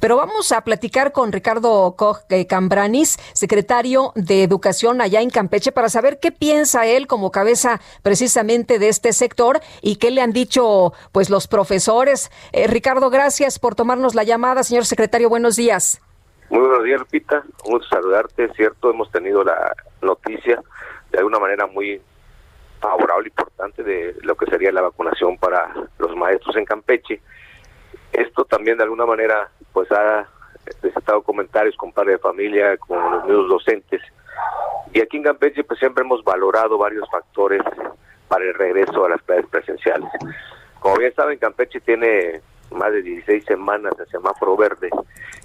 Pero vamos a platicar con Ricardo Koch eh, Cambranis, secretario de Educación allá en Campeche, para saber qué piensa él como cabeza precisamente de este sector y qué le han dicho pues los profesores. Eh, Ricardo, gracias por tomarnos la llamada. Señor secretario, buenos días. Muy buenos días, Lupita. Un gusto saludarte. Es cierto, hemos tenido la noticia de alguna manera muy favorable, importante, de lo que sería la vacunación para los maestros en Campeche. Esto también de alguna manera pues ha desatado comentarios con padres de familia, con los mismos docentes. Y aquí en Campeche pues siempre hemos valorado varios factores para el regreso a las clases presenciales. Como bien saben, Campeche tiene más de 16 semanas de semáforo verde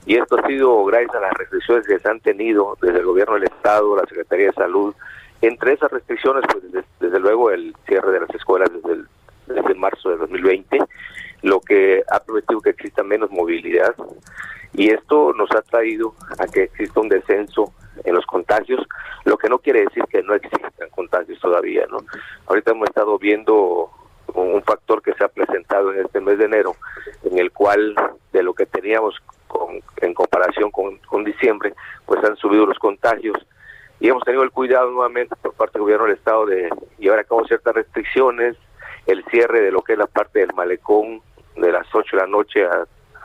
y esto ha sido gracias a las restricciones que se han tenido desde el gobierno del estado, la Secretaría de Salud. Entre esas restricciones, pues desde, luego el cierre de las escuelas desde, el, desde marzo de 2020 lo que ha permitido que exista menos movilidad y esto nos ha traído a que exista un descenso en los contagios, lo que no quiere decir que no existan contagios todavía, ¿no? Ahorita hemos estado viendo un factor que se ha presentado en este mes de enero, en el cual de lo que teníamos en comparación con, con diciembre, pues han subido los contagios y hemos tenido el cuidado nuevamente por parte del gobierno del estado de llevar a cabo ciertas restricciones, el cierre de lo que es la parte del malecón de las 8 de la noche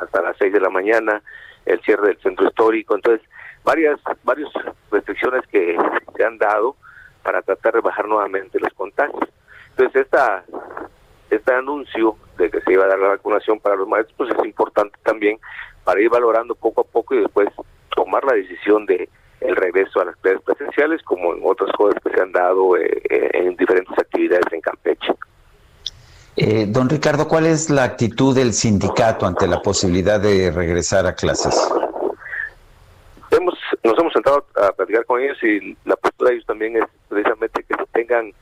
hasta las 6 de la mañana, el cierre del centro histórico, entonces varias varias restricciones que se han dado para tratar de bajar nuevamente los contagios. Entonces esta este anuncio de que se iba a dar la vacunación para los maestros pues es importante también para ir valorando poco a poco y después tomar la decisión de el regreso a las clases presenciales como en otras cosas que se han dado eh, eh, en diferentes actividades en Campeche. Eh, don Ricardo, ¿cuál es la actitud del sindicato ante la posibilidad de regresar a clases? Hemos, nos hemos sentado a platicar con ellos y la postura de ellos también es precisamente que tengan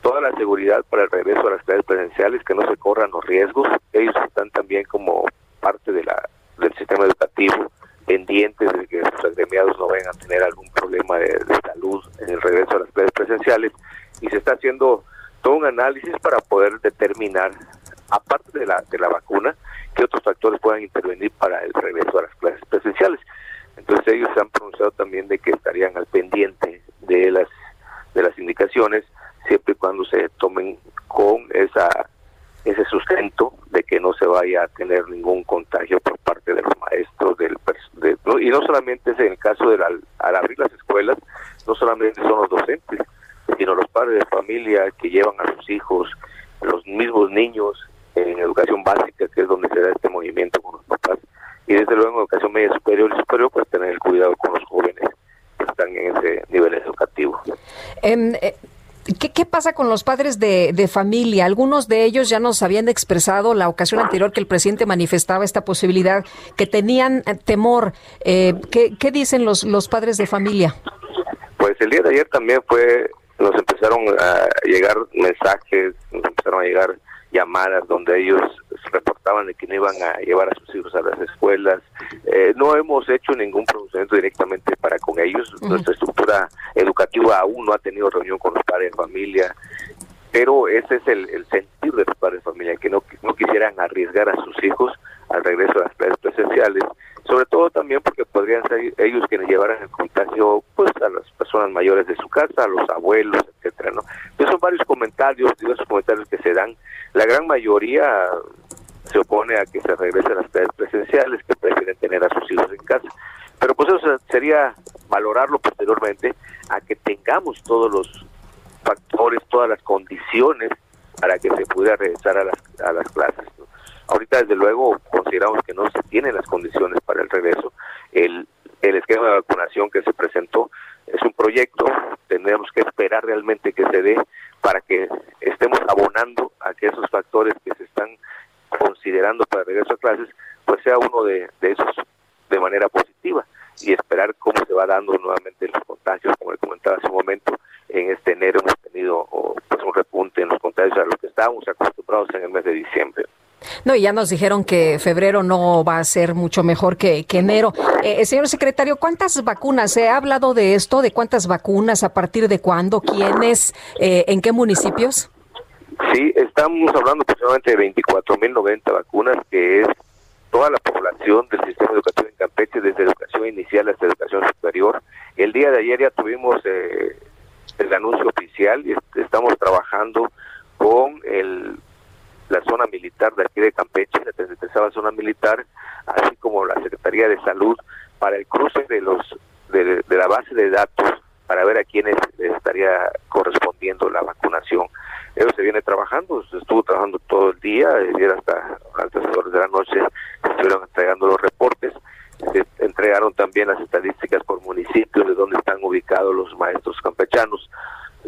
toda la seguridad para el regreso a las clases presenciales, que no se corran los riesgos. Ellos están también como parte de la del sistema educativo pendientes de que sus agremiados no vayan a tener algún problema de salud en el regreso a las clases presenciales y se está haciendo todo un análisis para poder determinar, aparte de la, de la vacuna, qué otros factores puedan intervenir para el regreso a las clases presenciales. Entonces ellos se han pronunciado también de que estarían al pendiente de las de las indicaciones siempre y cuando se tomen con esa ese sustento de que no se vaya a tener ningún contagio por parte de los maestros del y no solamente es en el caso de al abrir las escuelas no solamente son los docentes sino los padres de familia que llevan a sus hijos, los mismos niños en educación básica, que es donde se da este movimiento con los papás, y desde luego en educación media superior y superior, pues tener el cuidado con los jóvenes que están en ese nivel educativo. Em, eh, ¿Qué, ¿Qué, pasa con los padres de, de, familia? Algunos de ellos ya nos habían expresado la ocasión anterior que el presidente manifestaba esta posibilidad, que tenían eh, temor. Eh, ¿qué, ¿Qué dicen los, los padres de familia? Pues el día de ayer también fue nos empezaron a llegar mensajes, nos empezaron a llegar llamadas donde ellos reportaban de que no iban a llevar a sus hijos a las escuelas. Eh, no hemos hecho ningún pronunciamiento directamente para con ellos. Nuestra estructura educativa aún no ha tenido reunión con los padres de familia, pero ese es el, el sentir de los padres de familia, que no, no quisieran arriesgar a sus hijos al regreso a las clases presenciales sobre todo también porque podrían ser ellos quienes llevaran el contagio pues a las personas mayores su casa, a los abuelos, etcétera, ¿no? Entonces son varios comentarios, diversos comentarios que se dan. La gran mayoría se opone a que se regrese a las clases presenciales, que prefieren tener a sus hijos en casa. Pero pues eso sería valorarlo posteriormente a que tengamos todos los factores, todas las condiciones para que se pudiera regresar a las, a las clases. Ahorita, desde luego, consideramos que no se tienen las condiciones para el regreso. El, el esquema de vacunación que se presentó es un proyecto, tenemos que esperar realmente que se dé para que estemos abonando a que esos factores que se están considerando para regreso a clases, pues sea uno de, esos de manera positiva y esperar cómo se va dando nuevamente los contagios, como le comentaba hace un momento, en este enero hemos tenido pues, un repunte en los contagios a lo que estábamos acostumbrados en el mes de diciembre. No, y ya nos dijeron que febrero no va a ser mucho mejor que, enero. Eh, eh, señor secretario, ¿cuántas vacunas? ¿Se ha hablado de esto? ¿De cuántas vacunas? ¿A partir de cuándo? ¿Quiénes? Eh, ¿En qué municipios? Sí, estamos hablando aproximadamente de 24.090 vacunas, que es toda la población del sistema educativo en Campeche, desde educación inicial hasta educación superior. El día de ayer ya tuvimos el anuncio oficial y estamos trabajando la zona militar de aquí de Campeche, la 33 zona militar, así como la Secretaría de Salud, para el cruce de los de, la base de datos para ver a quiénes estaría correspondiendo la vacunación. Eso se viene trabajando, estuvo trabajando todo el día, ayer hasta altas horas de la noche estuvieron entregando los reportes, se entregaron también las estadísticas por municipios de donde están ubicados los maestros campechanos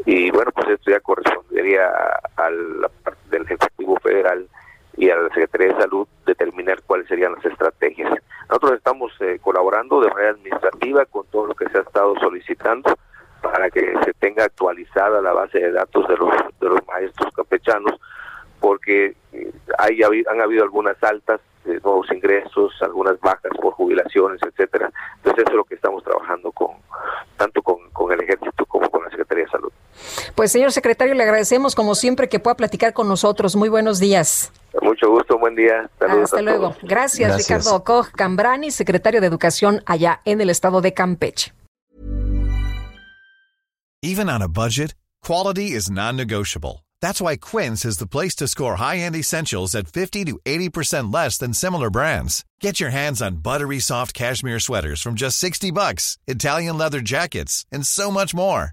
y bueno, pues esto ya correspondería a la parte del Ejecutivo Federal y a la De Salud determinar cuáles serían las estrategias. Nosotros estamos eh, colaborando de manera administrativa con todo lo que se ha estado solicitando para que se tenga actualizada la base de datos de los, de los maestros campechanos, porque eh, hay, han habido algunas altas, de nuevos ingresos, algunas bajas por jubilaciones, etcétera. Entonces eso es lo que estamos trabajando con tanto con, con el ejército como con la Secretaría de Salud. Pues señor secretario, le agradecemos como siempre que pueda platicar con nosotros. Muy buenos días. Mucho gusto, buen día. Hasta luego. Gracias, Ricardo Koch Cambrani, secretario de Educación allá en el estado de Campeche. Even on a budget, quality is non-negotiable. That's why Quince is the place to score high-end essentials at 50 to 80% less than similar brands. Get your hands on buttery soft cashmere sweaters from just 60 bucks, Italian leather jackets, and so much more.